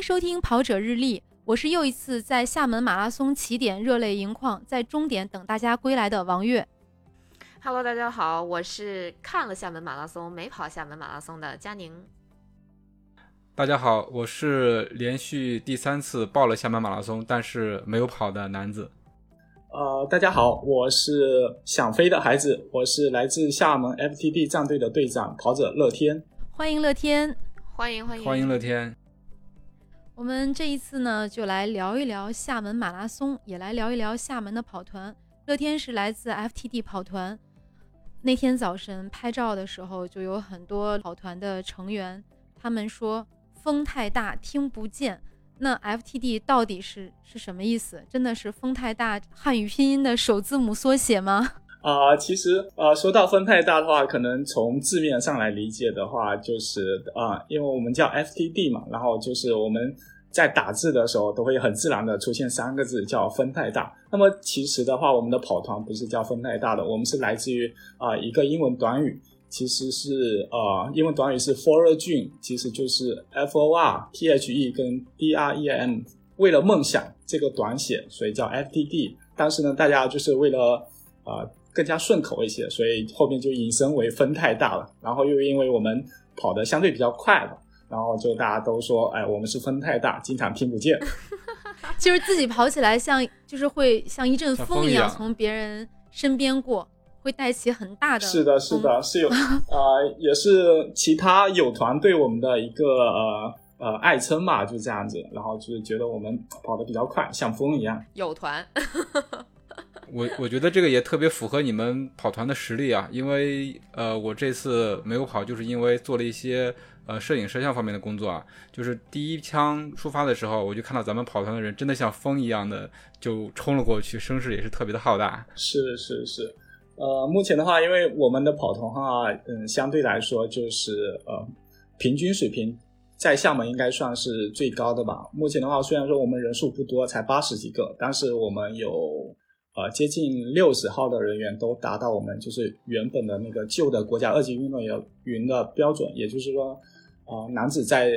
迎收听跑者日历，我是又一次在厦门马拉松起点热泪盈眶，在终点等大家归来的王悦。Hello，大家好，我是看了厦门马拉松没跑厦门马拉松的佳宁。大家好，我是连续第三次报了厦门马拉松，但是没有跑的男子。呃，大家好，我是想飞的孩子，我是来自厦门 FTD 战队的队长跑者乐天。欢迎乐天，欢迎欢迎欢迎乐天。我们这一次呢，就来聊一聊厦门马拉松，也来聊一聊厦门的跑团。乐天是来自 FTD 跑团。那天早晨拍照的时候，就有很多跑团的成员，他们说风太大听不见。那 FTD 到底是是什么意思？真的是风太大汉语拼音的首字母缩写吗？啊、其实呃，说到风太大的话，可能从字面上来理解的话，就是啊、因为我们叫 FTD 嘛，然后就是我们在打字的时候都会很自然的出现三个字叫风太大。那么其实的话，我们的跑团不是叫风太大的，我们是来自于啊、一个英文短语，其实是呃英文短语是 For a Dream，其实就是 F O R T H E 跟 D R E M，为了梦想这个短写，所以叫 FTD。但是呢，大家就是为了呃。更加顺口一些，所以后面就引申为风太大了。然后又因为我们跑的相对比较快了，然后就大家都说，哎，我们是风太大，经常听不见。就是自己跑起来像，就是会像一阵风一样从别人身边过，会带起很大的。是的，是的，是有呃，也是其他友团对我们的一个呃呃爱称吧，就这样子。然后就是觉得我们跑得比较快，像风一样。友团。我我觉得这个也特别符合你们跑团的实力啊，因为呃，我这次没有跑，就是因为做了一些呃摄影摄像方面的工作啊。就是第一枪出发的时候，我就看到咱们跑团的人真的像风一样的就冲了过去，声势也是特别的浩大。是是是，呃，目前的话，因为我们的跑团话，嗯，相对来说就是呃平均水平在厦门应该算是最高的吧。目前的话，虽然说我们人数不多，才八十几个，但是我们有。呃，接近六十号的人员都达到我们就是原本的那个旧的国家二级运动员云的标准，也就是说，呃，男子在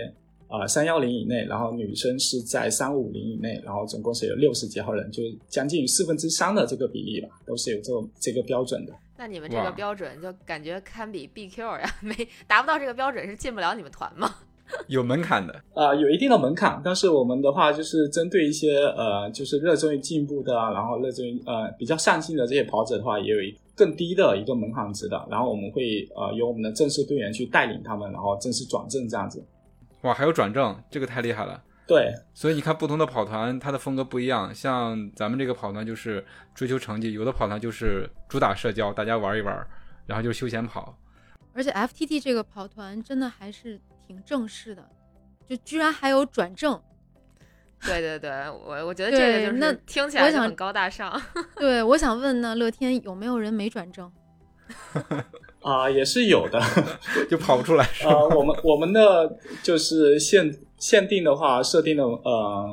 啊三幺零以内，然后女生是在三五零以内，然后总共是有六十几号人，就将近于四分之三的这个比例吧，都是有这种这个标准的。那你们这个标准就感觉堪比 BQ 呀，没达不到这个标准是进不了你们团吗？有门槛的啊、呃，有一定的门槛，但是我们的话就是针对一些呃，就是热衷于进步的，然后热衷于呃比较上进的这些跑者的话，也有一更低的一个门槛值的，然后我们会呃由我们的正式队员去带领他们，然后正式转正这样子。哇，还有转正，这个太厉害了。对，所以你看不同的跑团，它的风格不一样。像咱们这个跑团就是追求成绩，有的跑团就是主打社交，大家玩一玩，然后就是休闲跑。而且 FTT 这个跑团真的还是。挺正式的，就居然还有转正。对对对，我我觉得这个就是那听起来就很高大上。对，我想问呢，乐天有没有人没转正？啊、呃，也是有的，就跑不出来。啊、呃，我们我们的就是限限定的话，设定的嗯、呃、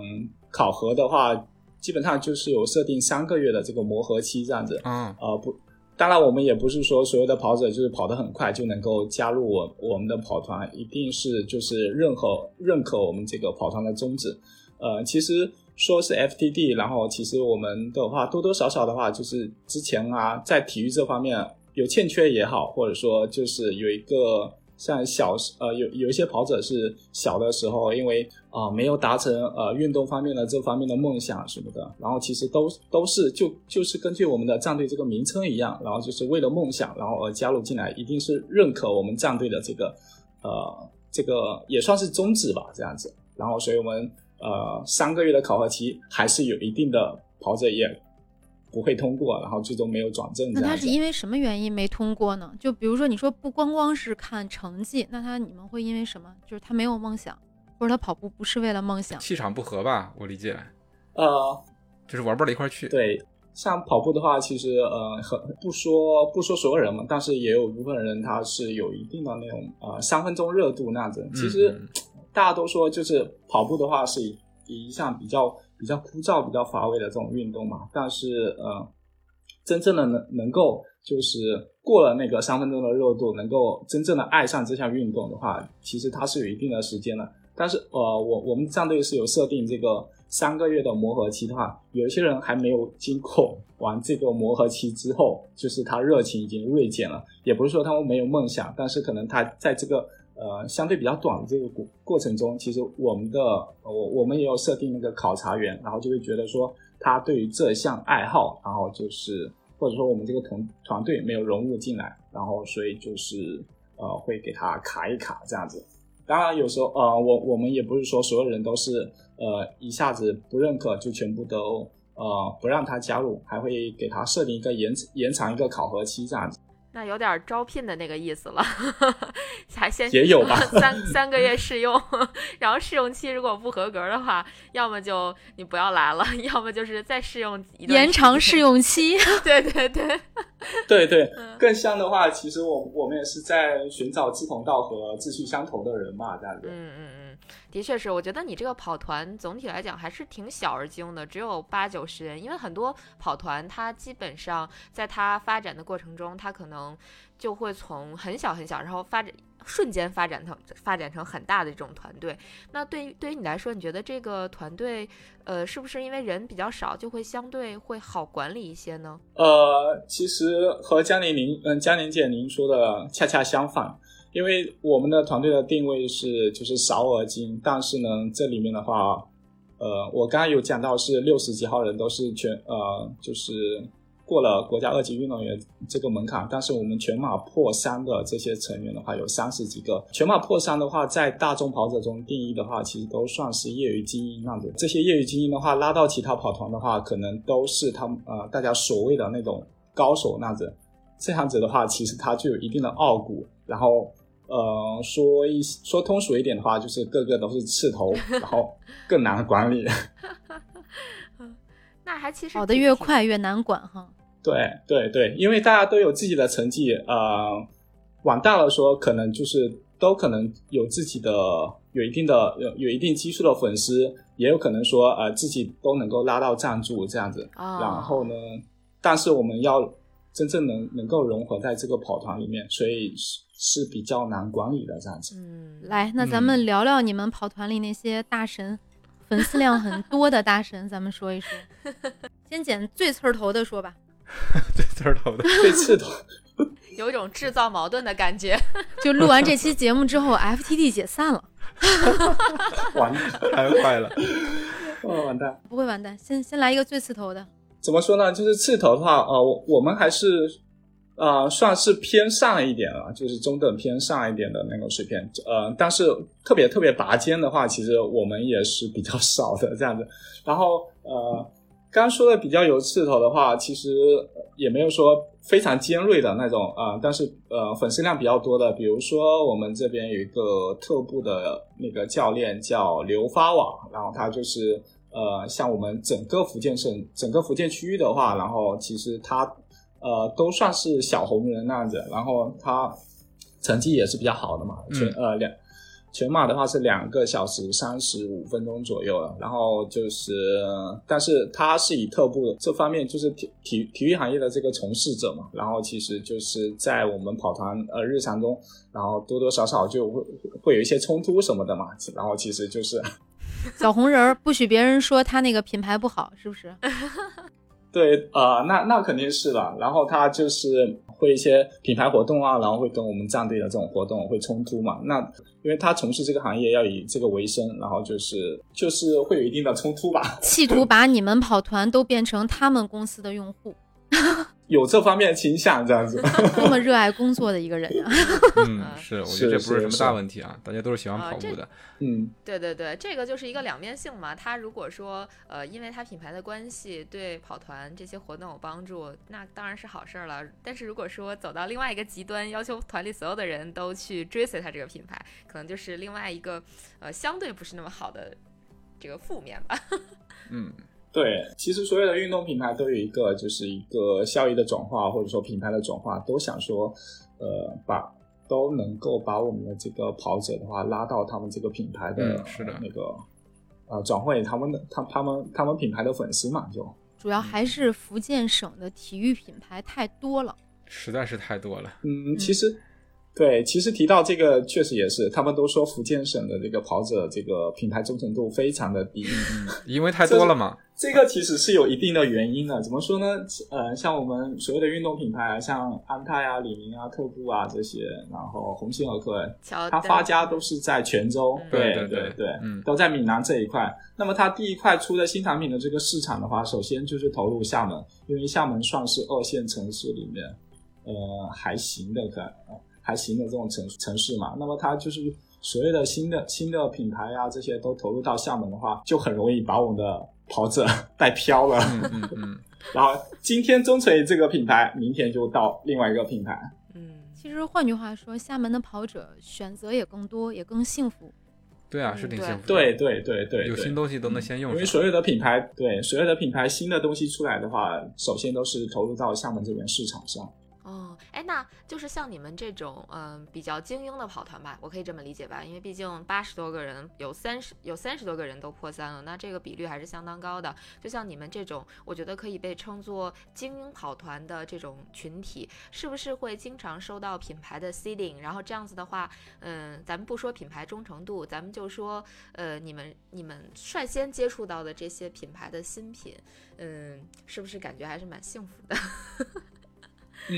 考核的话，基本上就是有设定三个月的这个磨合期这样子。嗯，啊、呃、不。当然，我们也不是说所有的跑者就是跑得很快就能够加入我我们的跑团，一定是就是认可认可我们这个跑团的宗旨。呃，其实说是 FTD，然后其实我们的话多多少少的话，就是之前啊在体育这方面有欠缺也好，或者说就是有一个像小呃有有一些跑者是小的时候因为啊、没有达成呃运动方面的这方面的梦想什么的，然后其实都都是就就是根据我们的战队这个名称一样，然后就是为了梦想，然后而加入进来，一定是认可我们战队的这个呃这个也算是宗旨吧，这样子。然后所以我们呃三个月的考核期还是有一定的跑者也不会通过，然后最终没有转正。那他是因为什么原因没通过呢？就比如说你说不光光是看成绩，那他你们会因为什么？就是他没有梦想。或者他跑步不是为了梦想，气场不合吧？我理解，呃，就是玩不到一块去。对，像跑步的话，其实呃，很不说不说所有人嘛，但是也有一部分人他是有一定的那种呃三分钟热度那样子。其实、嗯、大家都说，就是跑步的话是一一项比较比较枯燥、比较乏味的这种运动嘛，但是呃，真正的能能够就是过了那个三分钟的热度，能够真正的爱上这项运动的话，其实它是有一定的时间的。但是呃，我我们战队是有设定这个三个月的磨合期的话，有一些人还没有经过完这个磨合期之后，就是他热情已经锐减了。也不是说他们没有梦想，但是可能他在这个呃相对比较短的这个过过程中，其实我们的我我们也有设定那个考察员，然后就会觉得说他对于这项爱好，然后就是或者说我们这个团团队没有融入进来，然后所以就是呃会给他卡一卡这样子。当然有时候呃我我们也不是说所有人都是呃一下子不认可就全部都呃不让他加入，还会给他设定一个延延长一个考核期这样子。那有点招聘的那个意思了，还先也有吧 三三个月试用，然后试用期如果不合格的话，要么就你不要来了，要么就是再试用一段延长试用期。对对对，对对嗯，更像的话，其实我我们也是在寻找志同道合、志趣相投的人嘛，这样子。嗯嗯嗯，的确是，我觉得你这个跑团总体来讲还是挺小而精的，只有八九十人。因为很多跑团，它基本上在它发展的过程中，它可能就会从很小很小，然后发展瞬间发展成发展成很大的这种团队。那对于对于你来说，你觉得这个团队，呃，是不是因为人比较少，就会相对会好管理一些呢？呃，其实和江玲您嗯江玲姐您说的恰恰相反，因为我们的团队的定位是就是少而精，但是呢，这里面的话，呃，我刚刚有讲到是六十几号人都是全呃就是过了国家二级运动员这个门槛，但是我们全马破三的这些成员的话有三十几个，全马破三的话，在大众跑者中定义的话，其实都算是业余精英那样子。这些业余精英的话，拉到其他跑团的话，可能都是他们呃大家所谓的那种高手那样子。这样子的话，其实他就有一定的傲骨，然后呃说一说通俗一点的话，就是个个都是刺头，然后更难管理。那还其实跑得越快越难管哈。对对对，因为大家都有自己的成绩，呃，往大了说，可能就是都可能有自己的有一定的有有一定基数的粉丝，也有可能说呃自己都能够拉到赞助这样子。啊，然后呢，但是我们要真正能能够融合在这个跑团里面，所以是是比较难管理的这样子。嗯，来，那咱们聊聊你们跑团里那些大神，粉丝量很多的大神，咱们说一说。先捡最刺儿头的说吧。最刺儿头的，最刺头，有一种制造矛盾的感觉。就录完这期节目之后，FTD 解散了，完蛋，太坏了。哦，完蛋。不会完蛋。先先来一个最刺头的，怎么说呢？就是刺头的话，呃，我我们还是呃算是偏上一点了，就是中等偏上一点的那种水平。呃，但是特别特别拔尖的话，其实我们也是比较少的这样子。然后呃，刚说的比较有刺头的话，其实也没有说非常尖锐的那种啊、呃但是呃粉丝量比较多的，比如说我们这边有一个特步的那个教练叫刘发网，然后他就是。呃，像我们整个福建省、整个福建区域的话，然后其实他呃都算是小红人那样子，然后他成绩也是比较好的嘛，全、呃两全马的话是两个小时三十五分钟左右了，然后就是，但是他是以特步这方面就是体体体育行业的这个从事者嘛，然后其实就是在我们跑团呃日常中，然后多多少少就会会有一些冲突什么的嘛，然后其实就是。小红人儿不许别人说他那个品牌不好，是不是？对，呃，那那肯定是了。然后他就是会一些品牌活动啊，然后会跟我们战队的这种活动会冲突嘛。那因为他从事这个行业要以这个为生，然后就是就是会有一定的冲突吧，企图把你们跑团都变成他们公司的用户，有这方面倾向这样子。多么热爱工作的一个人啊！嗯，是，我觉得这不是什么大问题啊，大家都是喜欢跑步的。嗯，对对对，这个就是一个两面性嘛。他如果说呃，因为他品牌的关系对跑团这些活动有帮助，那当然是好事儿了。但是如果说走到另外一个极端，要求团里所有的人都去追随他这个品牌，可能就是另外一个呃相对不是那么好的这个负面吧。嗯，对，其实所有的运动品牌都有一个就是一个效益的转化，或者说品牌的转化，都想说，呃，把都能够把我们的这个跑者的话拉到他们这个品牌的、嗯是的那个呃转会他们的他他们他们品牌的粉丝嘛，就主要还是福建省的体育品牌太多了。实在是太多了。嗯，其实对，其实提到这个，确实也是，他们都说福建省的这个跑者这个品牌忠诚度非常的低。嗯，因为太多了嘛。这个其实是有一定的原因的。怎么说呢？呃，像我们所谓的运动品牌，像安踏啊、李宁啊、特步啊这些，然后鸿星尔克，它发家都是在泉州，对对对对，嗯，都在闽南这一块。那么它第一块出的新产品的这个市场的话，首先就是投入厦门，因为厦门算是二线城市里面，呃，还行的可。还行的这种城城市嘛，那么它就是所谓的新的新的品牌啊，这些都投入到厦门的话，就很容易把我们的跑者 带飘了。嗯嗯嗯。然后今天中锤这个品牌，明天就到另外一个品牌。嗯，其实换句话说，厦门的跑者选择也更多，也更幸福。对啊，是挺幸福。对对对对，有新东西都能先用。因为所有的品牌，对所有的品牌新的东西出来的话，首先都是投入到厦门这边市场上。哦，哎，那就是像你们这种，嗯，比较精英的跑团吧，我可以这么理解吧？因为毕竟八十多个人，有三十有三十多个人都破三了，那这个比率还是相当高的。就像你们这种，我觉得可以被称作精英跑团的这种群体，是不是会经常收到品牌的 seeding？然后这样子的话，嗯，咱们不说品牌忠诚度，咱们就说，呃，你们你们率先接触到的这些品牌的新品，嗯，是不是感觉还是蛮幸福的？嗯，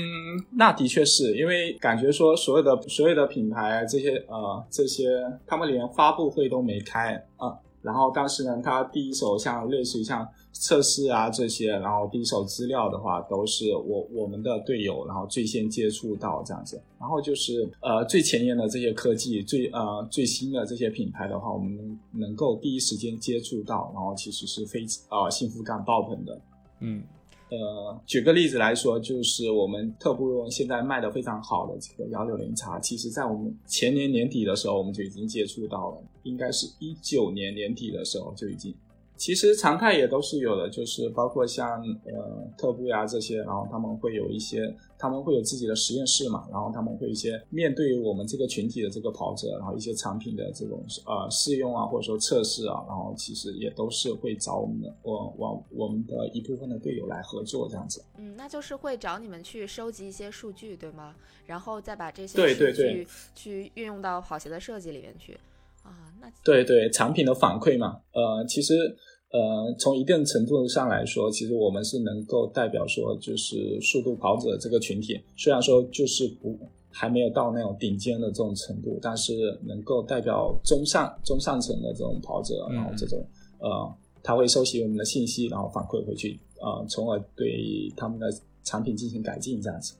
那的确是因为感觉说所有的所有的品牌这些呃这些他们连发布会都没开啊，然后但是呢，他第一手像类似于像测试啊这些，然后第一手资料的话都是我我们的队友，然后最先接触到这样子，然后就是呃最前沿的这些科技最呃最新的这些品牌的话，我们能够第一时间接触到，然后其实是非啊幸福感爆棚的，嗯。呃，举个例子来说，就是我们特步现在卖的非常好的这个幺六零叉，其实在我们前年年底的时候，我们就已经接触到了，应该是一九年年底的时候就已经。其实常态也都是有的，就是包括像呃特步呀这些，然后他们会有一些，他们会有自己的实验室嘛，然后他们会一些面对我们这个群体的这个跑者，然后一些产品的这种呃试用啊，或者说测试啊，然后其实也都是会找我们的我我我们的一部分的队友来合作这样子。嗯，那就是会找你们去收集一些数据，对吗？然后再把这些数据去运用到跑鞋的设计里面去。啊，那对对，产品的反馈嘛，呃，其实。呃，从一定程度上来说，其实我们是能够代表说，就是速度跑者这个群体，虽然说就是不还没有到那种顶尖的这种程度，但是能够代表中上中上层的这种跑者，然后这种呃，他会收集我们的信息，然后反馈回去，呃，从而对他们的产品进行改进，这样子。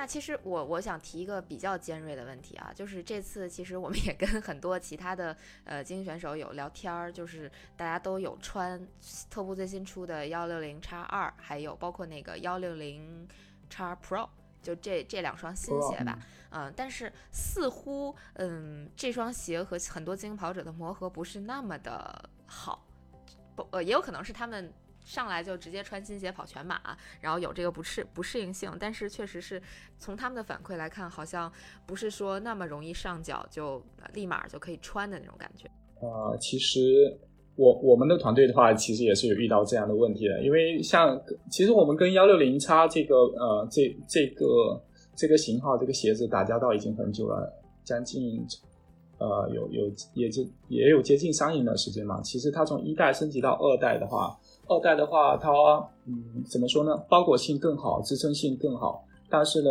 那其实我我想提一个比较尖锐的问题啊，就是这次其实我们也跟很多其他的呃精英选手有聊天儿，就是大家都有穿特步最新出的幺六零叉二，还有包括那个幺六零叉 Pro，就这这两双新鞋吧，嗯，但是似乎嗯这双鞋和很多精英跑者的磨合不是那么的好，不呃也有可能是他们。上来就直接穿新鞋跑全马，然后有这个不适不适应性，但是确实是从他们的反馈来看，好像不是说那么容易上脚就立马就可以穿的那种感觉。呃，其实我我们的团队的话，其实也是有遇到这样的问题的，因为像其实我们跟幺六零叉这个呃这这个这个型号这个鞋子打交道已经很久了，将近呃有有也就也有接近三年的时间嘛。其实它从一代升级到二代的话。二代的话，它嗯怎么说呢？包裹性更好，支撑性更好。但是呢，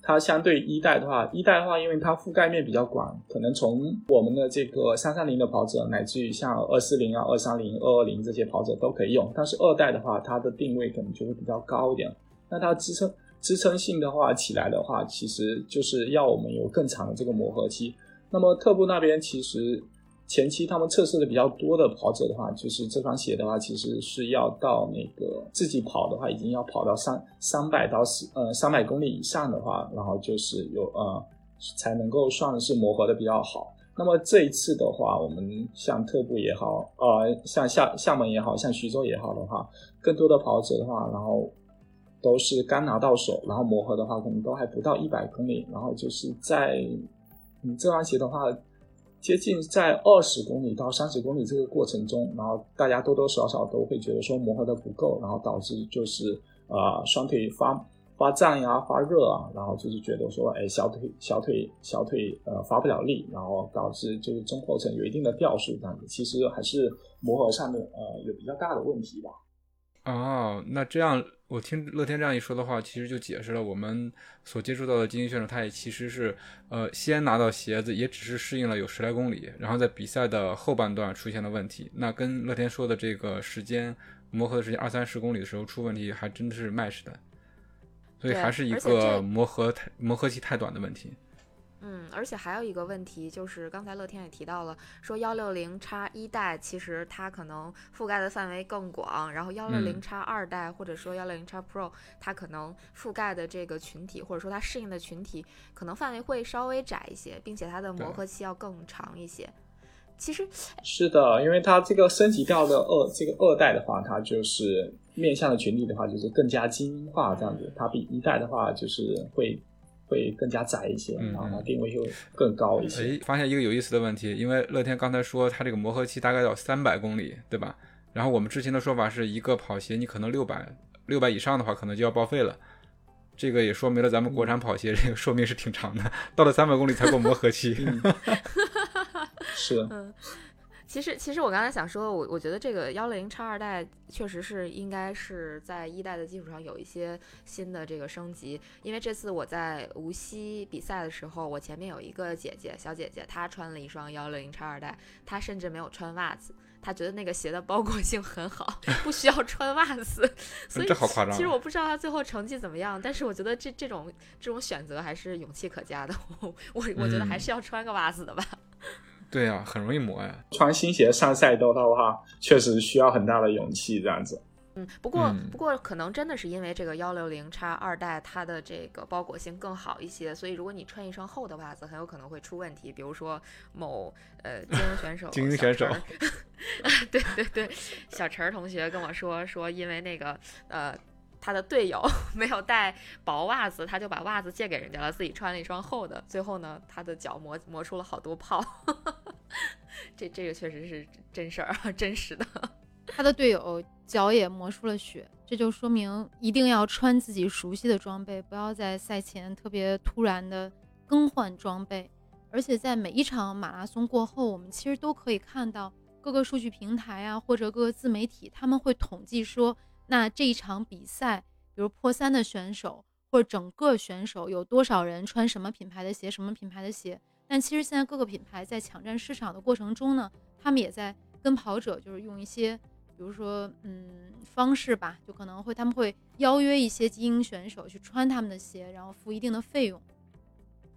它相对一代的话，一代的话，因为它覆盖面比较广，可能从我们的这个三三零的跑者，乃至于像二四零啊、二三零、二二零这些跑者都可以用。但是二代的话，它的定位可能就会比较高一点。那它支撑支撑性的话起来的话，其实就是要我们有更长的这个磨合期。那么特步那边其实。前期他们测试的比较多的跑者的话，就是这双鞋的话，其实是要到那个自己跑的话，已经要跑到三三百到四呃三百公里以上的话，然后就是有呃才能够算是磨合的比较好。那么这一次的话，我们像特步也好，呃像厦厦门也好像徐州也好的话，更多的跑者的话，然后都是刚拿到手，然后磨合的话可能都还不到一百公里，然后就是在你这双鞋的话。接近在二十公里到三十公里这个过程中，然后大家多多少少都会觉得说磨合的不够，然后导致就是呃双腿发发胀呀、发热啊，然后就是觉得说，哎，小腿、小腿、小腿呃发不了力，然后导致就是中后程有一定的掉速这样子。其实还是磨合上面呃有比较大的问题吧。哦，那这样我听乐天这样一说的话，其实就解释了我们所接触到的精英选手，他也其实是呃先拿到鞋子，也只是适应了有十来公里，然后在比赛的后半段出现了问题。那跟乐天说的这个时间磨合的时间二三十公里的时候出问题，还真的是 match 的。所以还是一个磨合太磨合期太短的问题。嗯，而且还有一个问题就是，刚才乐天也提到了，说幺六零叉一代其实它可能覆盖的范围更广，然后幺六零叉二代或者说幺六零叉 Pro，它可能覆盖的这个群体或者说它适应的群体，可能范围会稍微窄一些，并且它的磨合期要更长一些。其实，是的，因为它这个升级掉的二这个二代的话，它就是面向的群体的话，就是更加精英化这样子。它比一代的话，就是会会更加窄一些，嗯然后它嗯定位就更高一些。哎，发现一个有意思的问题，因为乐天刚才说它这个磨合期大概要三百公里，对吧？然后我们之前的说法是一个跑鞋，你可能六百六百以上的话，可能就要报废了。这个也说明了咱们国产跑鞋这个寿命是挺长的，到了三百公里才过磨合期。是，其实，其实我刚才想说，我我觉得这个幺六零叉二代确实是应该是在一代的基础上有一些新的这个升级，因为这次我在无锡比赛的时候，我前面有一个姐姐，小姐姐，她穿了一双幺六零叉二代，她甚至没有穿袜子，她觉得那个鞋的包裹性很好，不需要穿袜子，所以这好夸张啊其实我不知道她最后成绩怎么样，但是我觉得这这种这种选择还是勇气可嘉的，我我我觉得还嗯。是要穿个袜子的吧。对啊、很容易磨呀。穿新鞋上赛道的话，确实需要很大的勇气这样子。嗯，不过、嗯不过可能真的是因为这个幺六零叉二代它的这个包裹性更好一些，所以如果你穿一双厚的袜子，很有可能会出问题。比如说某呃精英选手，精英选手 对对对，小陈儿同学跟我说说，因为那个呃。他的队友 没有带薄袜子，他就把袜子借给人家了，自己穿了一双厚的。最后呢，他的脚磨磨出了好多泡。这这个确实是真事儿啊，真实的。他的队友脚也磨出了血，这就说明一定要穿自己熟悉的装备，不要在赛前特别突然的更换装备。而且在每一场马拉松过后，我们其实都可以看到各个数据平台啊，或者各个自媒体，他们会统计说，那这一场比赛，比如破三的选手或者整个选手有多少人穿什么品牌的鞋，什么品牌的鞋。但其实现在各个品牌在抢占市场的过程中呢，他们也在跟跑者就是用一些，比如说嗯方式吧，就可能会他们会邀约一些精英选手去穿他们的鞋，然后付一定的费用。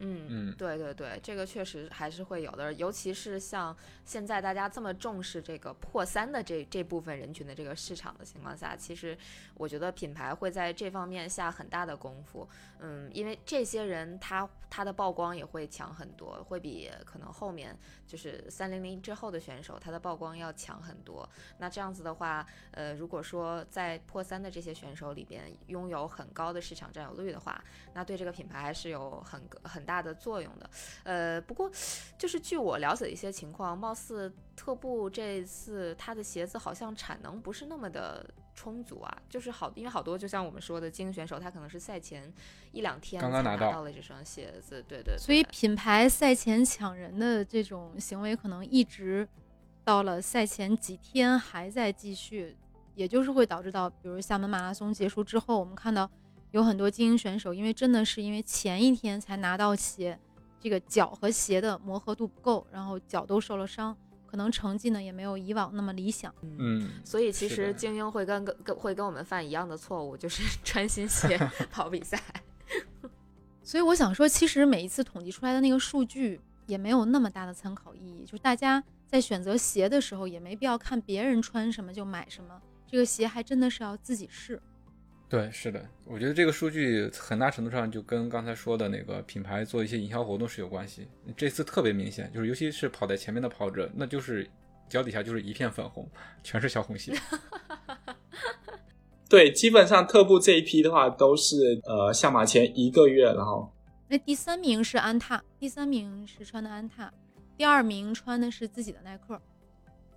嗯嗯对对对，这个确实还是会有的，尤其是像现在大家这么重视这个破三的这这部分人群的这个市场的情况下，其实我觉得品牌会在这方面下很大的功夫。嗯，因为这些人他他的曝光也会强很多，会比可能后面就是三零零之后的选手他的曝光要强很多。那这样子的话，呃，如果说在破三的这些选手里边拥有很高的市场占有率的话，那对这个品牌还是有很很大的作用的。呃，不过就是据我了解的一些情况，貌似特步这次它的鞋子好像产能不是那么的充足啊，就是好，因为好多就像我们说的精英选手，他可能是赛前一两天才拿刚刚拿到到了这双鞋子，对对所以品牌赛前抢人的这种行为，可能一直到了赛前几天还在继续，也就是会导致到，比如厦门马拉松结束之后，我们看到有很多精英选手，因为真的是因为前一天才拿到鞋，这个脚和鞋的磨合度不够，然后脚都受了伤，可能成绩呢也没有以往那么理想。嗯，所以其实精英会跟跟跟会跟我们犯一样的错误，就是 穿新鞋 跑比赛。所以我想说，其实每一次统计出来的那个数据也没有那么大的参考意义，就大家在选择鞋的时候也没必要看别人穿什么就买什么，这个鞋还真的是要自己试。对，是的，我觉得这个数据很大程度上就跟刚才说的那个品牌做一些营销活动是有关系。这次特别明显，就是尤其是跑在前面的跑者，那就是脚底下就是一片粉红，全是小红鞋。对，基本上特步这一批的话，都是呃下马前一个月，然后那第三名是安踏，第三名是穿的安踏，第二名穿的是自己的耐克。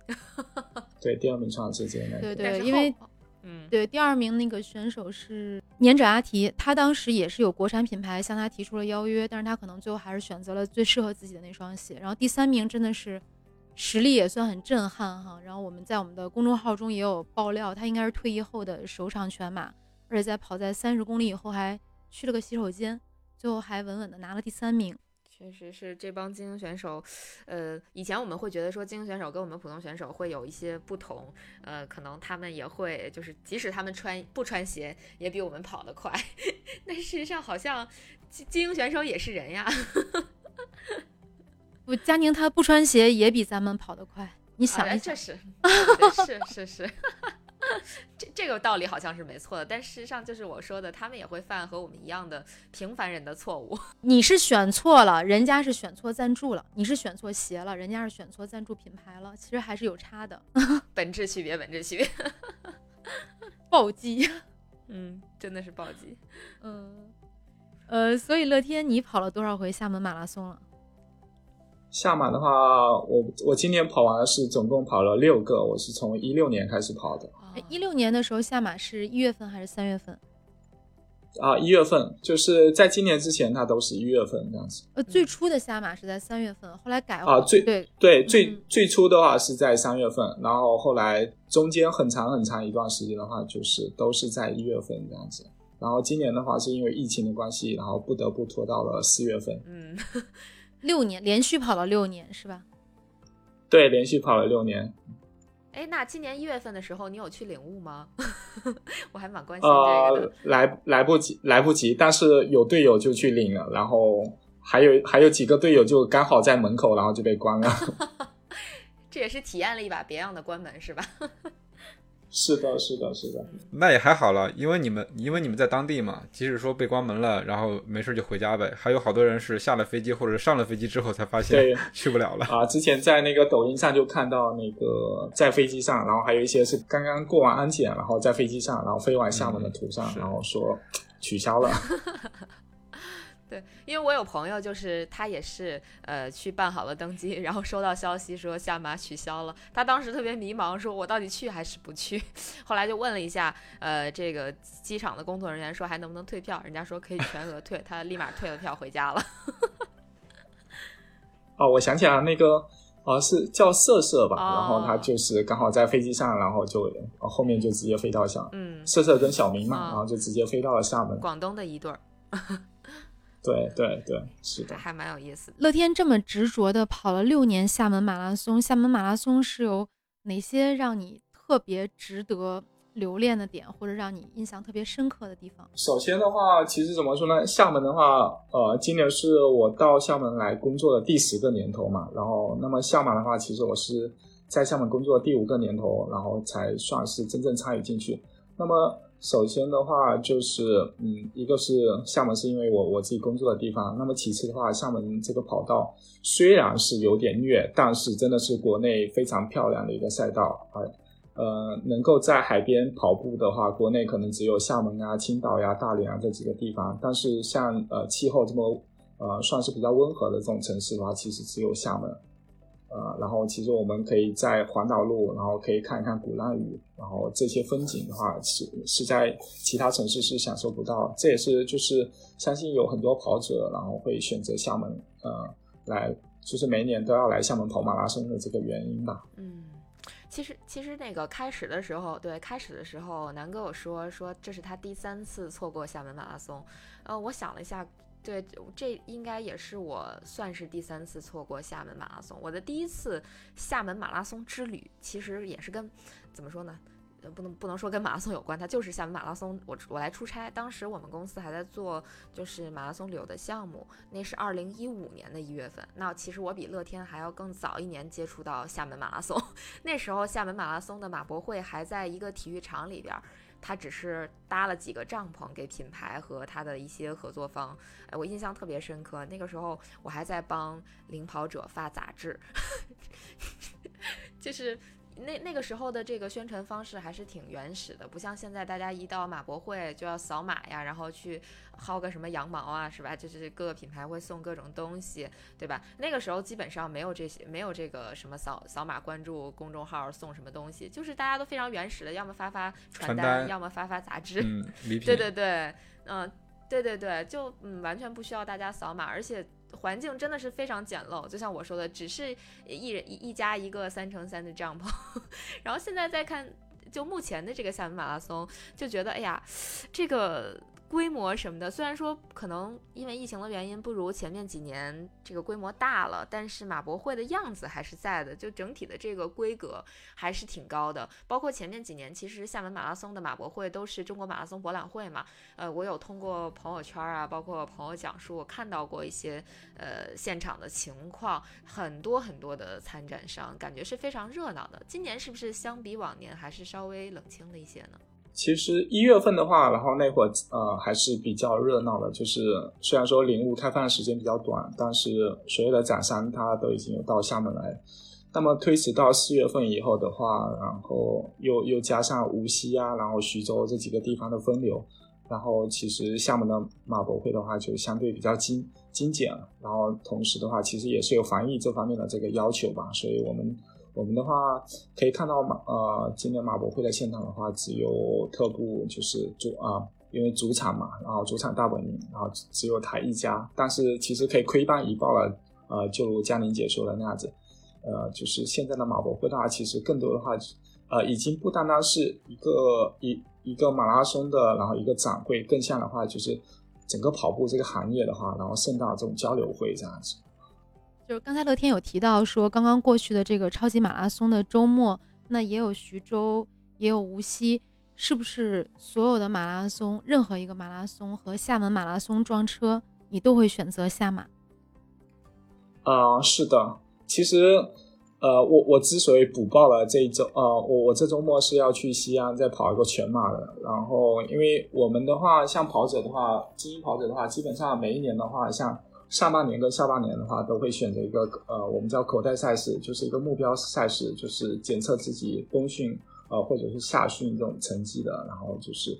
对第二名穿的是这个。对对，但是因为后嗯，对，第二名那个选手是年者阿提，他当时也是有国产品牌向他提出了邀约，但是他可能最后还是选择了最适合自己的那双鞋。然后第三名真的是实力也算很震撼哈。然后我们在我们的公众号中也有爆料，他应该是退役后的首场全马，而且在跑在三十公里以后还去了个洗手间，最后还稳稳的拿了第三名。确实是这帮精英选手，呃，以前我们会觉得说精英选手跟我们普通选手会有一些不同，呃，可能他们也会就是即使他们穿不穿鞋也比我们跑得快，但事实上好像精精英选手也是人呀。不，佳宁他不穿鞋也比咱们跑得快，你想一想，这是是是是。这这个道理好像是没错的，但事实上就是我说的，他们也会犯和我们一样的平凡人的错误。你是选错了，人家是选错赞助了；你是选错鞋了，人家是选错赞助品牌了。其实还是有差的，本质区别，本质区别。暴击，嗯，真的是暴击。嗯，呃，所以乐天，你跑了多少回厦门马拉松了？厦马的话，我我今年跑完了是总共跑了六个，我是从一六年开始跑的。一六年的时候，下马是一月份还是三月份？啊，一月份，就是在今年之前，它都是一月份这样子。呃，最初的下马是在三月份，后来改啊，最对对最最初的话是在三月份，然后后来中间很长很长一段时间的话，就是都是在一月份这样子。然后今年的话是因为疫情的关系，然后不得不拖到了四月份。嗯。六年连续跑了六年是吧？对，连续跑了六年。哎，那今年一月份的时候，你有去领悟吗？我还蛮关心这个的。来来不及，来不及。但是有队友就去领了，然后还有还有几个队友就刚好在门口，然后就被关了。这也是体验了一把别样的关门，是吧？是的，是的，是的，那也还好了，因为你们，因为你们在当地嘛，即使说被关门了，然后没事就回家呗。还有好多人是下了飞机或者上了飞机之后才发现 去不了了啊。之前在那个抖音上就看到那个在飞机上，然后还有一些是刚刚过完安检，然后在飞机上，然后飞往厦门的途上，然后说取消了。对，因为我有朋友，就是他也是，呃，去办好了登机，然后收到消息说下马取消了，他当时特别迷茫，说我到底去还是不去？后来就问了一下，呃，这个机场的工作人员说还能不能退票，人家说可以全额退，他立马退了票回家了。哦，我想起来那个，呃，是叫瑟瑟吧，然后他就是刚好在飞机上，然后就后面就直接飞到厦，嗯，瑟瑟跟小明嘛，然后就直接飞到了厦门，广东的一对儿。对对对，是的，还蛮有意思。乐天这么执着的跑了六年厦门马拉松，厦门马拉松是有哪些让你特别值得留恋的点，或者让你印象特别深刻的地方？首先的话，其实怎么说呢？厦门的话，呃，今年是我到厦门来工作的第十个年头嘛。然后，那么厦马的话，其实我是在厦门工作的第五个年头，然后才算是真正参与进去。那么首先的话就是，嗯，一个是厦门是因为我我自己工作的地方，那么其次的话，厦门这个跑道虽然是有点虐，但是真的是国内非常漂亮的一个赛道啊，呃，能够在海边跑步的话，国内可能只有厦门啊、青岛呀、大连啊这几个地方，但是像呃气候这么呃算是比较温和的这种城市的话，其实只有厦门。呃，然后其实我们可以在环岛路，然后可以看一看鼓浪屿，然后这些风景的话是是在其他城市是享受不到，这也是就是相信有很多跑者，然后会选择厦门，呃，来就是每年都要来厦门跑马拉松的这个原因吧。嗯，其实其实那个开始的时候，对开始的时候，南哥有说说这是他第三次错过厦门马拉松，呃，我想了一下。对，这应该也是我算是第三次错过厦门马拉松。我的第一次厦门马拉松之旅，其实也是跟怎么说呢？不能不能说跟马拉松有关，它就是厦门马拉松。我我来出差，当时我们公司还在做就是马拉松旅游的项目，那是二零一五年的一月份。那其实我比乐天还要更早一年接触到厦门马拉松。那时候厦门马拉松的马博会还在一个体育场里边。他只是搭了几个帐篷给品牌和他的一些合作方，哎，我印象特别深刻。那个时候我还在帮领跑者发杂志，就是那那个时候的这个宣传方式还是挺原始的，不像现在大家一到马博会就要扫码呀，然后去薅个什么羊毛啊，是吧？就是各个品牌会送各种东西，对吧？那个时候基本上没有这些，没有这个什么扫扫码关注公众号送什么东西，就是大家都非常原始的，要么发发传单，单要么发发杂志，嗯，礼 品，对对对，嗯，对对对，就嗯完全不需要大家扫码，而且环境真的是非常简陋，就像我说的，只是一人一一家一个三乘三的帐篷，然后现在再看，就目前的这个厦门马拉松，就觉得哎呀，这个。规模什么的，虽然说可能因为疫情的原因不如前面几年这个规模大了，但是马博会的样子还是在的，就整体的这个规格还是挺高的。包括前面几年，其实厦门马拉松的马博会都是中国马拉松博览会嘛，呃，我有通过朋友圈啊，包括朋友讲述，我看到过一些呃现场的情况，很多很多的参展商，感觉是非常热闹的。今年是不是相比往年还是稍微冷清了一些呢？其实一月份的话，然后那会儿呃还是比较热闹的，就是虽然说领物开放的时间比较短，但是所有的展商他都已经有到厦门来。那么推迟到四月份以后的话，然后又又加上无锡啊，然后徐州这几个地方的分流，然后其实厦门的马博会的话就相对比较精精简了。然后同时的话，其实也是有防疫这方面的这个要求吧，所以我们。我们的话可以看到马呃，今年马博会的现场的话，只有特步就是主啊，因为主场嘛，然后主场大本营，然后只有他一家。但是其实可以窥斑一报了，呃，就如嘉玲姐说的那样子，呃，就是现在的马博会的话，其实更多的话，呃，已经不单单是一个一一个马拉松的，然后一个展会，更像的话就是整个跑步这个行业的话，然后盛大这种交流会这样子。就是刚才乐天有提到说，刚刚过去的这个超级马拉松的周末，那也有徐州，也有无锡，是不是所有的马拉松，任何一个马拉松和厦门马拉松撞车，你都会选择下马？啊，是的，其实，呃，我我之所以补报了这一周，呃，我我这周末是要去西安再跑一个全马的，然后因为我们的话，像跑者的话，精英跑者的话，基本上每一年的话，像。上半年跟下半年的话，都会选择一个呃，我们叫口袋赛事，就是一个目标赛事，就是检测自己冬训呃或者是夏训这种成绩的，然后就是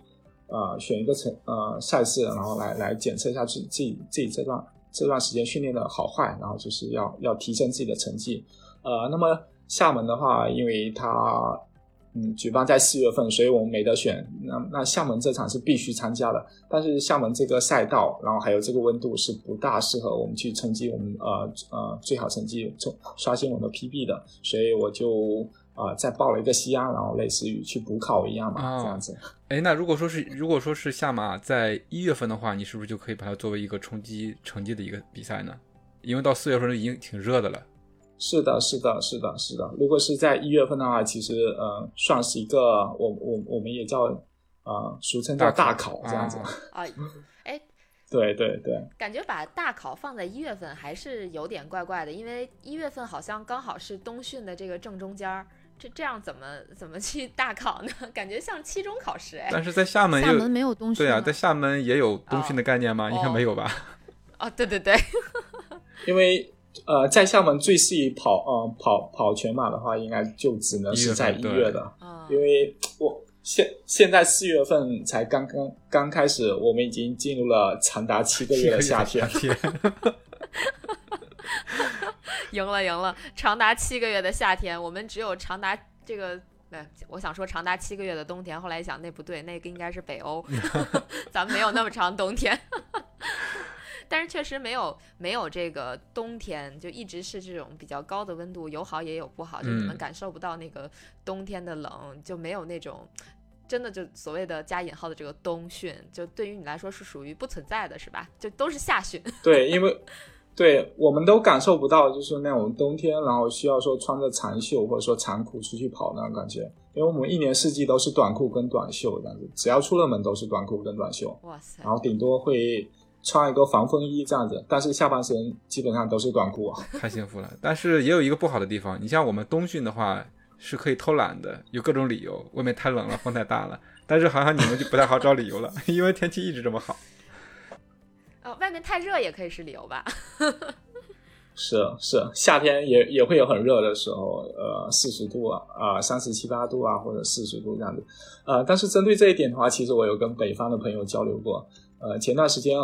呃选一个成呃赛事，然后来来检测一下自自己自己这段这段时间训练的好坏，然后就是要要提升自己的成绩。呃，那么厦门的话，因为它。嗯，举办在四月份，所以我们没得选。那那厦门这场是必须参加的，但是厦门这个赛道，然后还有这个温度是不大适合我们去冲击我们呃呃最好成绩，冲刷新我们的 PB 的，所以我就啊再报了一个西安，然后类似于去补考一样嘛，这样子。哎，那如果说是如果说是下马在一月份的话，你是不是就可以把它作为一个冲击成绩的一个比赛呢？因为到四月份已经挺热的了。是的，是的，是的，是的。如果是在一月份的话，其实呃，算是一个我我我们也叫呃，俗称叫大考这样子。啊，哎，对对对，感觉把大考放在一月份还是有点怪怪的，因为一月份好像刚好是冬训的这个正中间儿，这这样怎么怎么去大考呢？感觉像期中考试哎。但是在厦门，厦门没有冬训。对啊，在厦门也有冬训的概念吗？应该没有吧？哦，对对对，因为。呃，在厦门最适宜跑呃跑跑全马的话，应该就只能是在一月的，因为我现现在四月份才刚刚刚开始，我们已经进入了长达七个月的夏天。赢了赢了，长达七个月的夏天，我们只有长达这个，呃，我想说长达七个月的冬天，后来一想那不对，那个应该是北欧，咱们没有那么长冬天。但是确实没有没有这个冬天，就一直是这种比较高的温度，有好也有不好，就你们感受不到那个冬天的冷，就没有那种真的就所谓的加引号的这个冬训，就对于你来说是属于不存在的，是吧？就都是夏训。对，因为对我们都感受不到，就是那种冬天，然后需要说穿着长袖或者说长裤出去跑那种感觉，因为我们一年四季都是短裤跟短袖这样子，只要出了门都是短裤跟短袖。哇塞！然后顶多会。穿一个防风衣这样子，但是下半身基本上都是短裤啊，太幸福了。但是也有一个不好的地方，你像我们冬训的话是可以偷懒的，有各种理由，外面太冷了，风太大了。但是好像你们就不太好找理由了，因为天气一直这么好。哦，外面太热也可以是理由吧？是是，夏天也也会有很热的时候，呃，四十度啊，啊，三十七八度啊，或者四十度这样子，呃，但是针对这一点的话，其实我有跟北方的朋友交流过，呃，前段时间，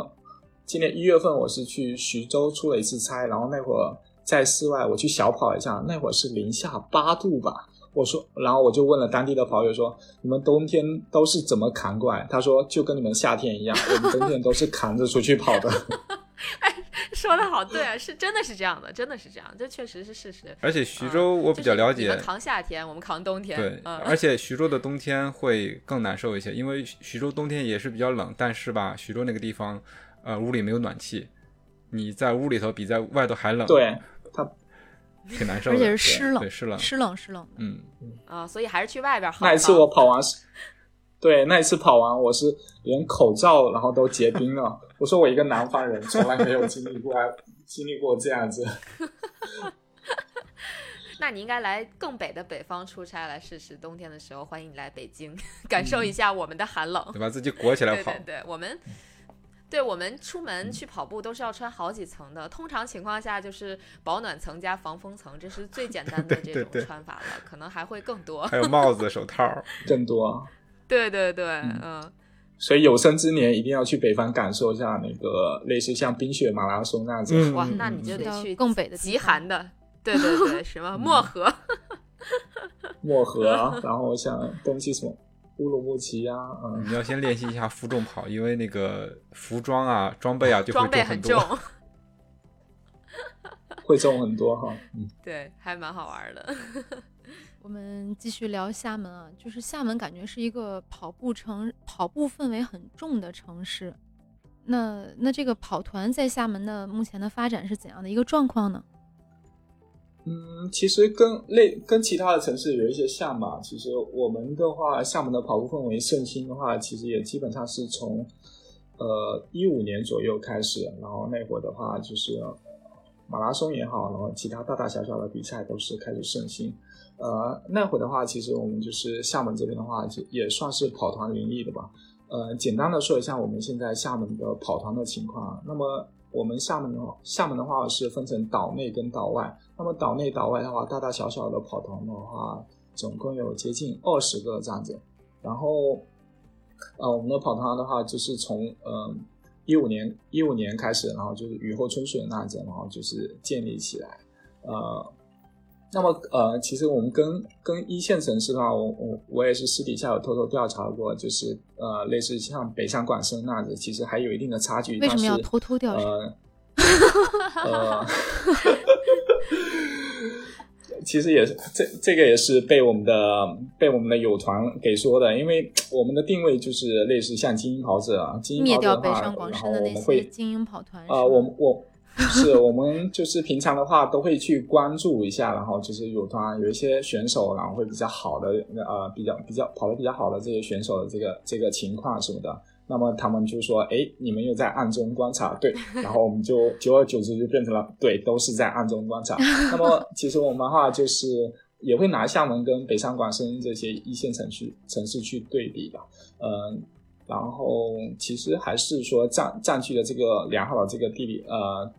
今年一月份我是去徐州出了一次差，然后那会儿在室外我去小跑一下，那会儿是零下八度吧，我说，然后我就问了当地的跑友说，你们冬天都是怎么扛过来？他说就跟你们夏天一样，我们冬天都是扛着出去跑的。说的好对啊，是真的是这样的，真的是这样，这确实是事实。而且徐州我比较了解，扛夏天，我们扛冬天。对，嗯，而且徐州的冬天会更难受一些，因为徐州冬天也是比较冷，但是吧，徐州那个地方，呃，屋里没有暖气，你在屋里头比在外头还冷，对，它挺难受的，而且是湿冷，对，湿冷，湿冷湿冷。嗯，啊，所以还是去外边好。那一次我跑完是，对，那一次跑完我是连口罩然后都结冰了。我说我一个南方人从来没有经历过，经历过这样子。那你应该来更北的北方出差来试试，冬天的时候欢迎你来北京，感受一下我们的寒冷，对，把自己裹起来跑。对对对，我们，对我们出门去跑步都是要穿好几层的，通常情况下就是保暖层加防风层，这是最简单的这种穿法了，可能还会更多。还有帽子、手套，更多。对对对，嗯。所以有生之年一定要去北方感受一下那个类似像冰雪马拉松那样子。哇，那你就得去更北的极寒的。对对对，什么漠河？漠河，然后像东西什么乌鲁木齐啊，嗯，你要先练习一下负重跑，因为那个服装啊、装备啊就会重很多，会重很多哈。嗯，对，还蛮好玩的。我们继续聊厦门啊，就是厦门感觉是一个跑步城，跑步氛围很重的城市。那那这个跑团在厦门的目前的发展是怎样的一个状况呢？嗯，其实跟类跟其他的城市有一些像吧。其实我们的话，厦门的跑步氛围盛行的话，其实也基本上是从呃一五年左右开始，然后那会儿的话，就是马拉松也好，然后其他大大小小的比赛都是开始盛行。呃，那会儿的话，其实我们就是厦门这边的话，也算是跑团林立的吧。呃，简单的说一下我们现在厦门的跑团的情况。那么我们厦门的话，厦门的话是分成岛内跟岛外。那么岛内、岛外的话，大大小小的跑团的话，总共有接近二十个这样子。然后，呃，我们的跑团的话，就是从呃一五年一五年开始，然后就是雨后春笋那样子，然后就是建立起来。呃，那么呃，其实我们跟跟一线城市的话，我我我也是私底下有偷偷调查过，就是呃，类似像北上广深那样子，其实还有一定的差距。为什么要偷偷调查？呃。其实也是，这这个也是被我们的被我们的友团给说的，因为我们的定位就是类似像精英跑者啊，精英跑者的话，然后我们会精英跑团啊，我我 是我们就是平常的话都会去关注一下，然后就是有团有一些选手，然后会比较好的呃比较比较跑的比较好的这些选手的这个这个情况什么的。那么他们就说：“哎，你们又在暗中观察，对。”然后我们就久而久之就变成了对，都是在暗中观察。那么其实我们的话就是也会拿厦门跟北上广深这些一线城市城市去对比吧。嗯，然后其实还是说占占据了这个良好的这个地理呃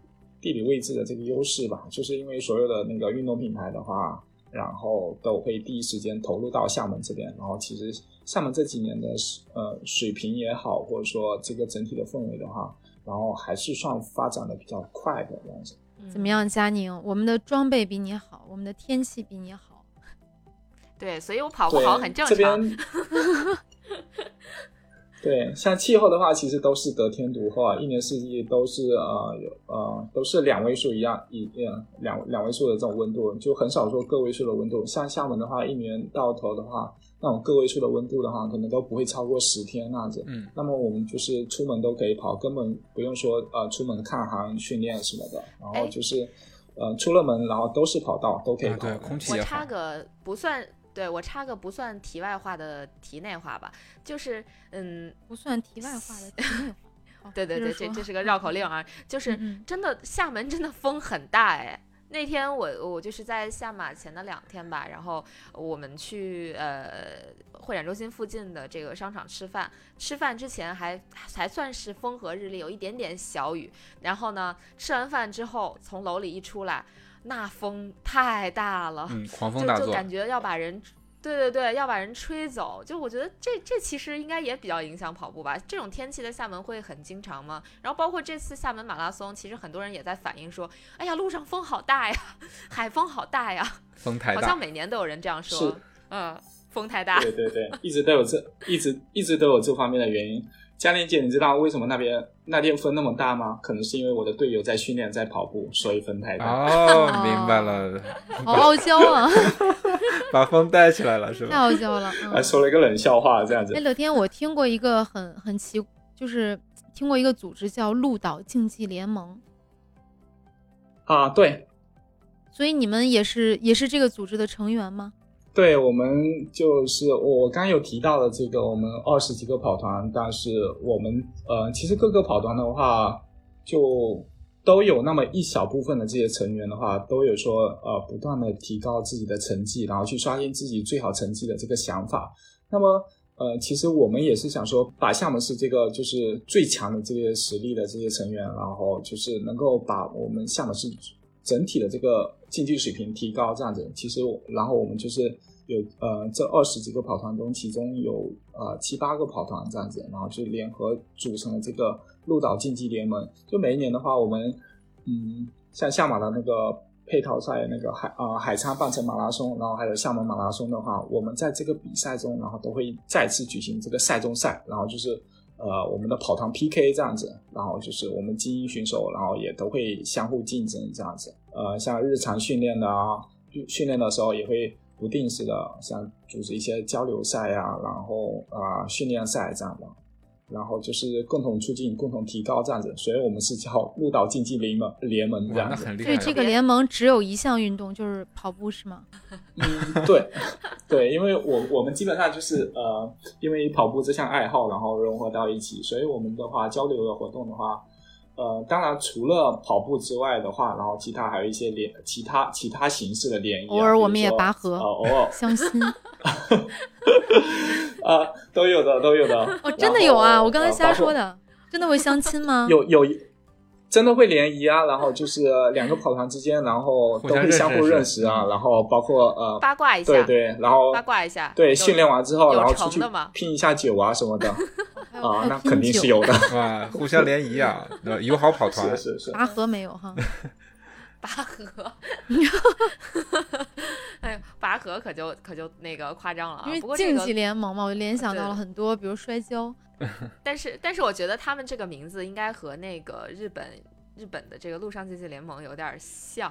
地理位置的这个优势吧。就是因为所有的那个运动品牌的话，然后都会第一时间投入到厦门这边。然后其实。厦门这几年的呃水平也好，或者说这个整体的氛围的话，然后还是算发展的比较快的样子。怎么样，佳宁？我们的装备比你好，我们的天气比你好。对，所以我跑不好很正常。这边 对，像气候的话，其实都是得天独厚啊，一年四季都是呃有呃都是两位数一样一嗯两两位数的这种温度，就很少说个位数的温度。像厦门的话，一年到头的话。那种个位数的温度的话，可能都不会超过十天那样子。嗯，那么我们就是出门都可以跑，根本不用说呃出门看行训练什么的。然后就是呃出了门，然后都是跑道，都可以跑。对，空气我插个不算，对我插个不算题外话的题内话吧，就是嗯，不算题外话的 题内话。对对对，这这 是个绕口令啊，就是真的厦门真的风很大哎。那天我我就是在下马前的两天吧，然后我们去呃会展中心附近的这个商场吃饭，吃饭之前还还算是风和日丽，有一点点小雨。然后呢，吃完饭之后从楼里一出来，那风太大了，嗯，狂风大作，就就感觉要把人。对对对，要把人吹走，就我觉得这这其实应该也比较影响跑步吧。这种天气在厦门会很经常吗？然后包括这次厦门马拉松，其实很多人也在反映说，哎呀，路上风好大呀，海风好大呀，风太大，好像每年都有人这样说。嗯，风太大。对对对，一直都有这，一直一直都有这方面的原因。嘉玲姐，你知道为什么那边那天风那么大吗？可能是因为我的队友在训练，在跑步，所以风太大。哦，明白了，好傲娇啊，把风带起来了是吧？太傲娇了，还说了一个冷笑话，这样子。哎，乐天，我听过一个很很奇，就是听过一个组织叫鹿岛竞技联盟。啊，对。所以你们也是也是这个组织的成员吗？对我们就是我刚有提到的这个，我们二十几个跑团，但是我们呃，其实各个跑团的话，就都有那么一小部分的这些成员的话，都有说呃，不断的提高自己的成绩，然后去刷新自己最好成绩的这个想法。那么呃，其实我们也是想说，把厦门市这个就是最强的这些实力的这些成员，然后就是能够把我们厦门市。整体的这个竞技水平提高，这样子，其实，然后我们就是有呃这二十几个跑团中，其中有呃七八个跑团这样子，然后就联合组成了这个鹿岛竞技联盟。就每一年的话，我们嗯，像厦马的那个配套赛，那个海啊海沧半程马拉松，然后还有厦门马拉松的话，我们在这个比赛中，然后都会再次举行这个赛中赛，然后就是。呃，我们的跑团 PK 这样子，然后就是我们精英选手，然后也都会相互竞争这样子。呃，像日常训练的啊，训练的时候也会不定时的像组织一些交流赛啊，然后啊训练赛这样的。然后就是共同促进、共同提高这样子，所以我们是叫鹿岛竞技联盟联盟这样子。所以这个联盟只有一项运动，就是跑步，是吗？嗯，对，对，因为我我们基本上就是呃，因为跑步这项爱好，然后融合到一起，所以我们的话交流的活动的话，呃，当然除了跑步之外的话，然后其他还有一些联其他其他形式的联谊，偶尔我们也拔河，偶尔相亲。啊，都有的，都有的。哦，真的有啊！我刚才瞎说的，真的会相亲吗？有有，真的会联谊啊！然后就是两个跑团之间，然后都会相互认识啊。然后包括呃八卦一下，对对，然后八卦一下，对，训练完之后，然后出去拼一下酒啊什么的 啊，那肯定是有的 啊，互相联谊啊，友好跑团是是，拔河没有哈。拔河，哎呦，拔河可就可就那个夸张了啊！因为竞技联盟嘛，我就联想到了很多，比如摔跤。但是，但是我觉得他们这个名字应该和那个日本日本的这个陆上竞技联盟有点像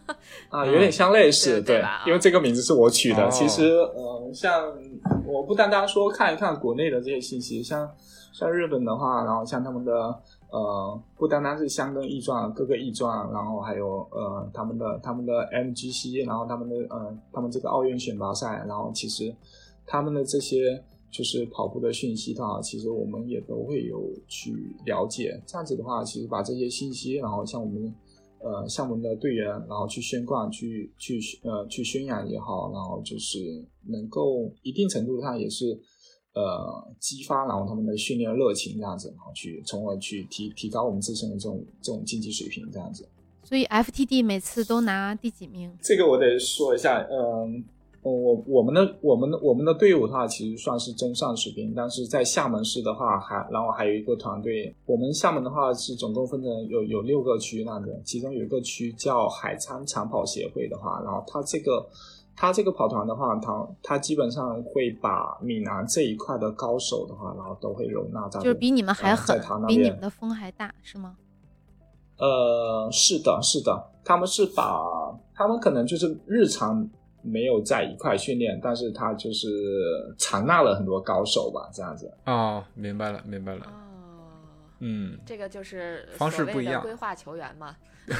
啊，有点像类似，对吧？因为这个名字是我取的。其实，呃，像我不单单说看一看国内的这些信息，像像日本的话，然后像他们的。呃，不单单是香根艺传，各个艺传，然后还有呃他们的他们的 MGC，然后他们的呃他们这个奥运选拔赛，然后其实他们的这些就是跑步的讯息的话，其实我们也都会有去了解。这样子的话，其实把这些信息，然后像我们呃像我们的队员，然后去宣贯、去去呃去宣扬也好，然后就是能够一定程度上也是。呃，激发然后他们的训练热情这样子，然后去从而去提提高我们自身的这种这种竞技水平这样子。所以 FTD 每次都拿第几名？这个我得说一下，嗯，我我们的我们的我们的队伍的话，其实算是中上水平，但是在厦门市的话，还然后还有一个团队。我们厦门的话是总共分成有有六个区那样子，其中有一个区叫海沧长跑协会的话，然后它这个。他这个跑团的话，他他基本上会把闽南这一块的高手的话，然后都会容纳在，就是比你们还狠，比你们的风还大，是吗？呃，是的，是的，他们是把他们可能就是日常没有在一块训练，但是他就是藏纳了很多高手吧，这样子。哦，明白了，明白了。哦，嗯，这个就是方式不一样，规划球员嘛。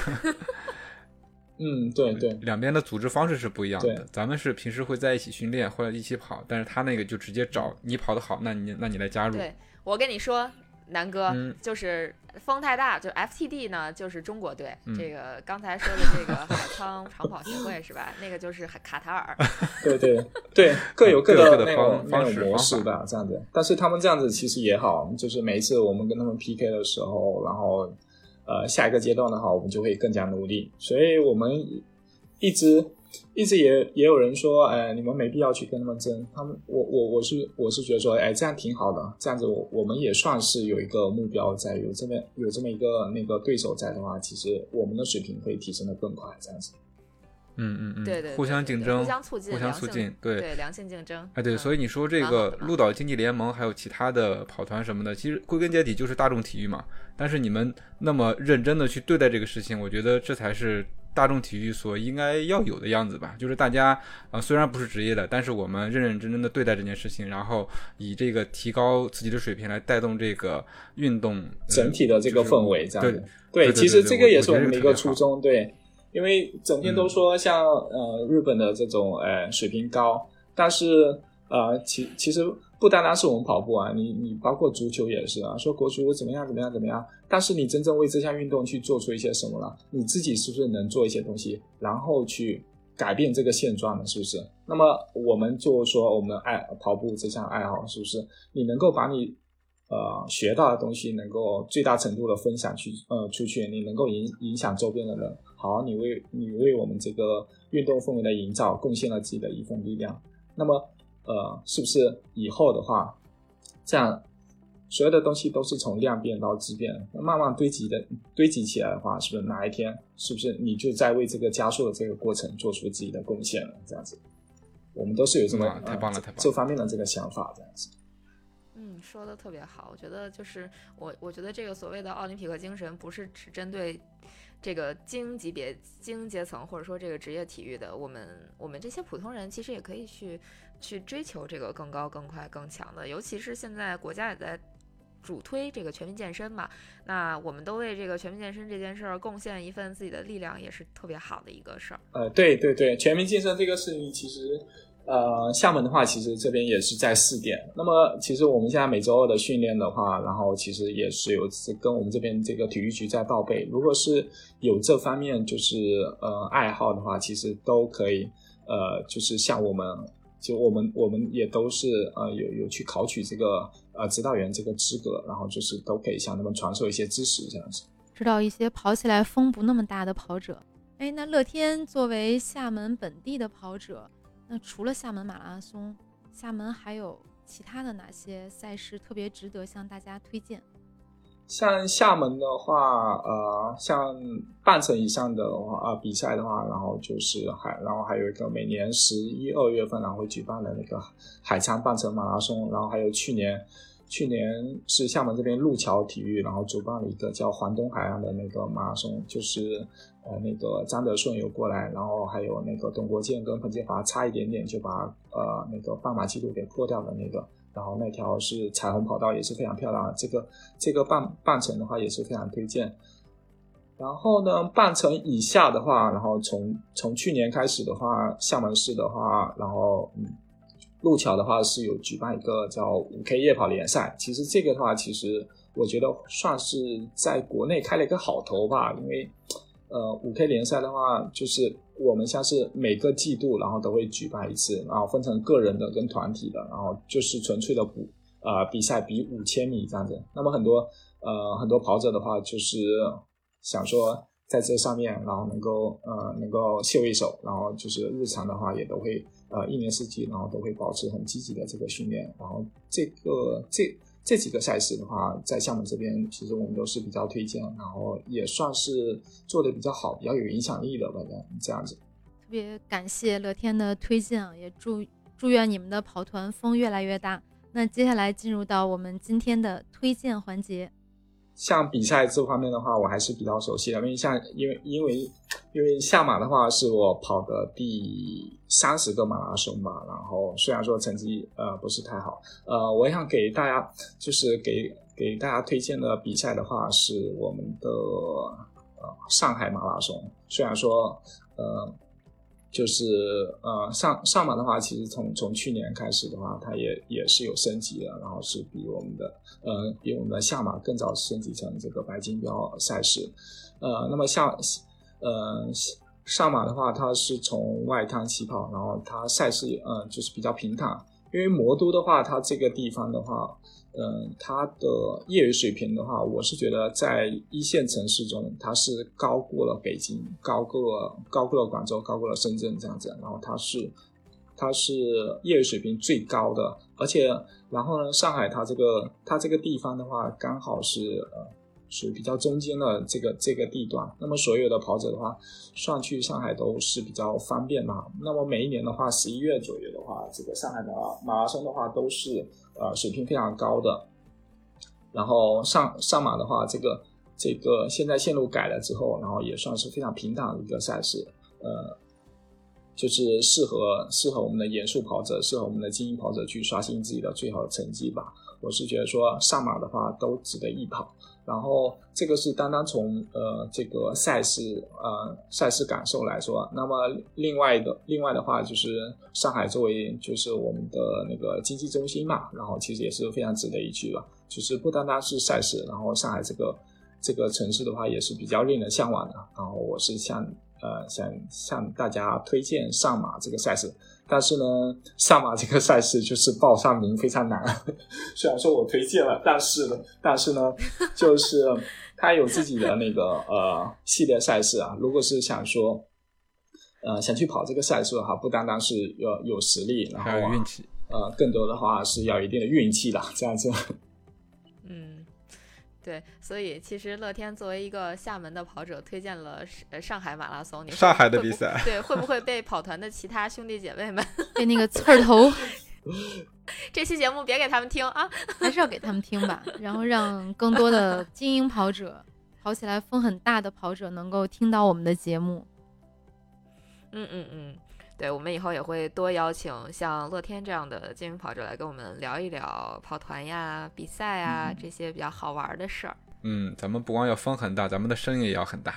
嗯，对对，两边的组织方式是不一样的。咱们是平时会在一起训练或者一起跑，但是他那个就直接找你跑得好，那你那你来加入。对我跟你说，南哥，嗯就是风太大，就 FTD 呢，就是中国队。嗯这个刚才说的这个海昌长跑协会是吧？那个就是卡卡塔尔。对对对，各有各各有各的方种那种模方式方法式吧，这样子。但是他们这样子其实也好，就是每一次我们跟他们 PK 的时候，然后呃下一个阶段的话，我们就会更加努力。所以我们一直一直也也有人说，哎，你们没必要去跟他们争。他们我我我是我是觉得说，哎，这样挺好的，这样子我我们也算是有一个目标在，有这么有这么一个那个对手在的话，其实我们的水平会提升的更快，这样子。嗯嗯嗯，对对对互相竞争，互相促进互相促进，对。对良性竞争。哎，对，嗯所以你说这个鹿岛经济联盟还有其他的跑团什么的，其实归根结底就是大众体育嘛。但是你们那么认真的去对待这个事情，我觉得这才是大众体育所应该要有的样子吧。就是大家啊、呃虽然不是职业的，但是我们认认真真的对待这件事情，然后以这个提高自己的水平来带动这个运动、呃整体的这个氛围，这样子。对对对其实这个也是我们的一个初衷，对，因为整天都说像、呃日本的这种呃水平高，但是呃其其实不单单是我们跑步啊，你你包括足球也是啊，说国足怎么样怎么样怎么样，但是你真正为这项运动去做出一些什么了，你自己是不是能做一些东西，然后去改变这个现状呢？是不是？那么我们就说我们爱跑步这项爱好，是不是？你能够把你呃学到的东西能够最大程度的分享去呃出去，你能够影影响周边的人，好，你为你为我们这个运动氛围的营造贡献了自己的一份力量。那么呃，是不是以后的话，这样所有的东西都是从量变到质变，慢慢堆积的堆积起来的话，是不是哪一天是不是你就在为这个加速的这个过程做出自己的贡献了？这样子，我们都是有这么、哇太棒了呃太棒了这方面的这个想法，这样子。嗯，说的特别好。我觉得就是我，我觉得这个所谓的奥林匹克精神，不是只针对这个精英级别、精英阶层，或者说这个职业体育的。我们我们这些普通人，其实也可以去去追求这个更高、更快、更强的。尤其是现在国家也在主推这个全民健身嘛，那我们都为这个全民健身这件事儿贡献一份自己的力量，也是特别好的一个事儿。呃，对对对，全民健身这个事情，其实呃，厦门的话，其实这边也是在试点。那么，其实我们现在每周二的训练的话，然后其实也是有跟我们这边这个体育局在报备。如果是有这方面就是呃爱好的话，其实都可以呃，就是像我们。就我们我们也都是呃有有去考取这个呃指导员这个资格，然后就是都可以向他们传授一些知识这样子。知道一些跑起来风不那么大的跑者。哎，那乐天作为厦门本地的跑者，那除了厦门马拉松，厦门还有其他的哪些赛事特别值得向大家推荐？像厦门的话，呃，像半程以上的话，啊、比赛的话，然后就是还，然后还有一个每年十一二月份然后会举办的那个海沧半程马拉松，然后还有去年，去年是厦门这边路桥体育，然后主办了一个叫环东海岸的那个马拉松，就是呃那个张德顺有过来，然后还有那个董国建跟彭建华差一点点就把呃那个半马记录给破掉的那个。然后那条是彩虹跑道，也是非常漂亮的。这个这个半半程的话也是非常推荐。然后呢，半程以下的话，然后从从去年开始的话，厦门市的话，然后嗯，路桥的话是有举办一个叫五 K 夜跑联赛。其实这个的话，其实我觉得算是在国内开了一个好头吧，因为呃五 K 联赛的话，就是我们像是每个季度，然后都会举办一次，然后分成个人的跟团体的，然后就是纯粹的补呃比赛比五千米这样子。那么很多呃很多跑者的话，就是想说在这上面，然后能够呃能够秀一手，然后就是日常的话也都会呃一年四季，然后都会保持很积极的这个训练。然后这个这这几个赛事的话，在厦门这边其实我们都是比较推荐，然后也算是做的比较好、比较有影响力的反正，这样子。特别感谢乐天的推荐啊，也祝祝愿你们的跑团风越来越大。那接下来进入到我们今天的推荐环节。像比赛这方面的话，我还是比较熟悉的，因为像因为因为因为下马的话是我跑的第三十个马拉松吧，然后虽然说成绩呃不是太好，呃，我想给大家就是给给大家推荐的比赛的话是我们的呃上海马拉松，虽然说呃就是呃上上马的话，其实从从去年开始的话，它也也是有升级的，然后是比我们的呃比我们的下马更早升级成这个白金标赛事。呃，那么下呃上马的话，它是从外滩起跑，然后它赛事呃就是比较平坦，因为魔都的话，它这个地方的话。嗯，它的业余水平的话，我是觉得在一线城市中，它是高过了北京，高过了高过了广州，高过了深圳这样子。然后它是它是业余水平最高的，而且然后呢，上海它这个它这个地方的话，刚好是呃属于比较中间的这个这个地段。那么所有的跑者的话，上去上海都是比较方便嘛。那么每一年的话，十一月左右的话，这个上海的马拉松的话都是。呃，水平非常高的，然后上上马的话，这个这个现在线路改了之后，然后也算是非常平坦的一个赛事，呃，就是适合适合我们的严肃跑者，适合我们的精英跑者去刷新自己的最好成绩吧。我是觉得说上马的话都值得一跑。然后这个是单单从呃这个赛事呃赛事感受来说，那么另外的另外的话就是上海作为就是我们的那个经济中心嘛，然后其实也是非常值得一去的。就是不单单是赛事，然后上海这个这个城市的话也是比较令人向往的。然后我是向呃想向大家推荐上马这个赛事。但是呢，上马这个赛事就是报上名非常难。虽然说我推荐了，但是呢，但是呢，就是 它有自己的那个呃系列赛事啊。如果是想说，呃，想去跑这个赛事的话，不单单是要有实力，然后还有运气，呃，更多的话是要一定的运气的，这样子。对，所以其实乐天作为一个厦门的跑者，推荐了呃上海马拉松。你上海的比赛，对，会不会被跑团的其他兄弟姐妹们 被那个刺儿头？这期节目别给他们听啊，还是要给他们听吧，然后让更多的精英跑者、跑起来风很大的跑者能够听到我们的节目。嗯嗯嗯。对，我们以后也会多邀请像乐天这样的精英跑者来跟我们聊一聊跑团呀、比赛啊这些比较好玩的事儿。嗯，咱们不光要风很大，咱们的声音也要很大。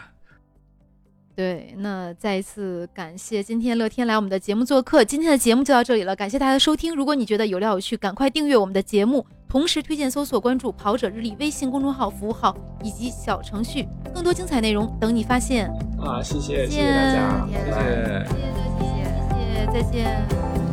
对，那再一次感谢今天乐天来我们的节目做客。今天的节目就到这里了，感谢大家的收听。如果你觉得有料有趣，赶快订阅我们的节目，同时推荐搜索关注“跑者日历”微信公众号、服务号以及小程序，更多精彩内容等你发现。啊，谢谢，谢谢大家，谢再见。